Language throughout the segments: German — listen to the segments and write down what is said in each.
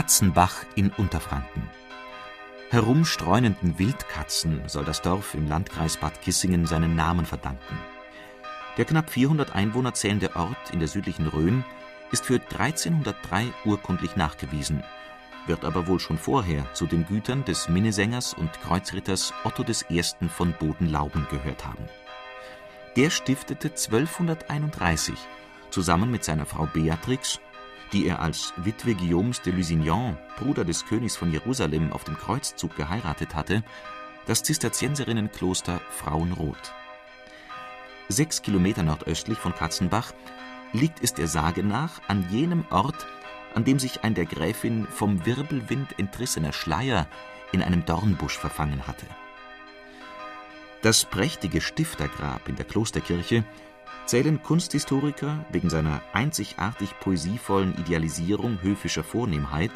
Katzenbach in Unterfranken. Herumstreunenden Wildkatzen soll das Dorf im Landkreis Bad Kissingen seinen Namen verdanken. Der knapp 400 Einwohner zählende Ort in der südlichen Rhön ist für 1303 urkundlich nachgewiesen, wird aber wohl schon vorher zu den Gütern des Minnesängers und Kreuzritters Otto I. von Bodenlauben gehört haben. Der stiftete 1231 zusammen mit seiner Frau Beatrix die er als Witwe Guillaumes de Lusignan, Bruder des Königs von Jerusalem, auf dem Kreuzzug geheiratet hatte, das Zisterzienserinnenkloster Frauenroth. Sechs Kilometer nordöstlich von Katzenbach liegt es der Sage nach an jenem Ort, an dem sich ein der Gräfin vom Wirbelwind entrissener Schleier in einem Dornbusch verfangen hatte. Das prächtige Stiftergrab in der Klosterkirche zählen Kunsthistoriker wegen seiner einzigartig poesievollen Idealisierung höfischer Vornehmheit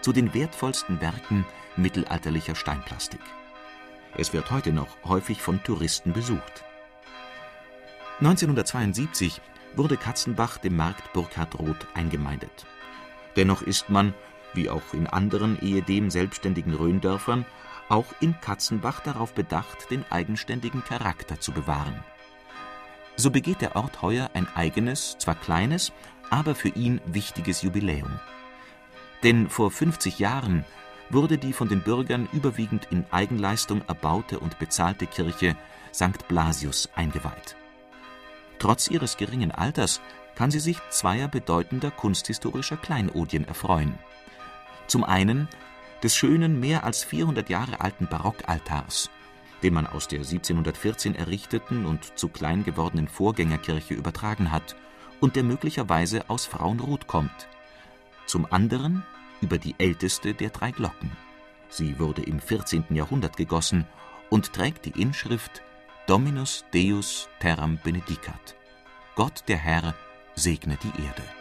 zu den wertvollsten Werken mittelalterlicher Steinplastik. Es wird heute noch häufig von Touristen besucht. 1972 wurde Katzenbach dem Markt Burkhardroth eingemeindet. Dennoch ist man, wie auch in anderen ehedem selbstständigen Rhöndörfern, auch in Katzenbach darauf bedacht, den eigenständigen Charakter zu bewahren so begeht der Ort heuer ein eigenes, zwar kleines, aber für ihn wichtiges Jubiläum. Denn vor 50 Jahren wurde die von den Bürgern überwiegend in Eigenleistung erbaute und bezahlte Kirche St. Blasius eingeweiht. Trotz ihres geringen Alters kann sie sich zweier bedeutender kunsthistorischer Kleinodien erfreuen. Zum einen des schönen, mehr als 400 Jahre alten Barockaltars den man aus der 1714 errichteten und zu klein gewordenen Vorgängerkirche übertragen hat und der möglicherweise aus Frauenroth kommt. Zum anderen über die älteste der drei Glocken. Sie wurde im 14. Jahrhundert gegossen und trägt die Inschrift Dominus Deus terram benedicat. Gott der Herr segne die Erde.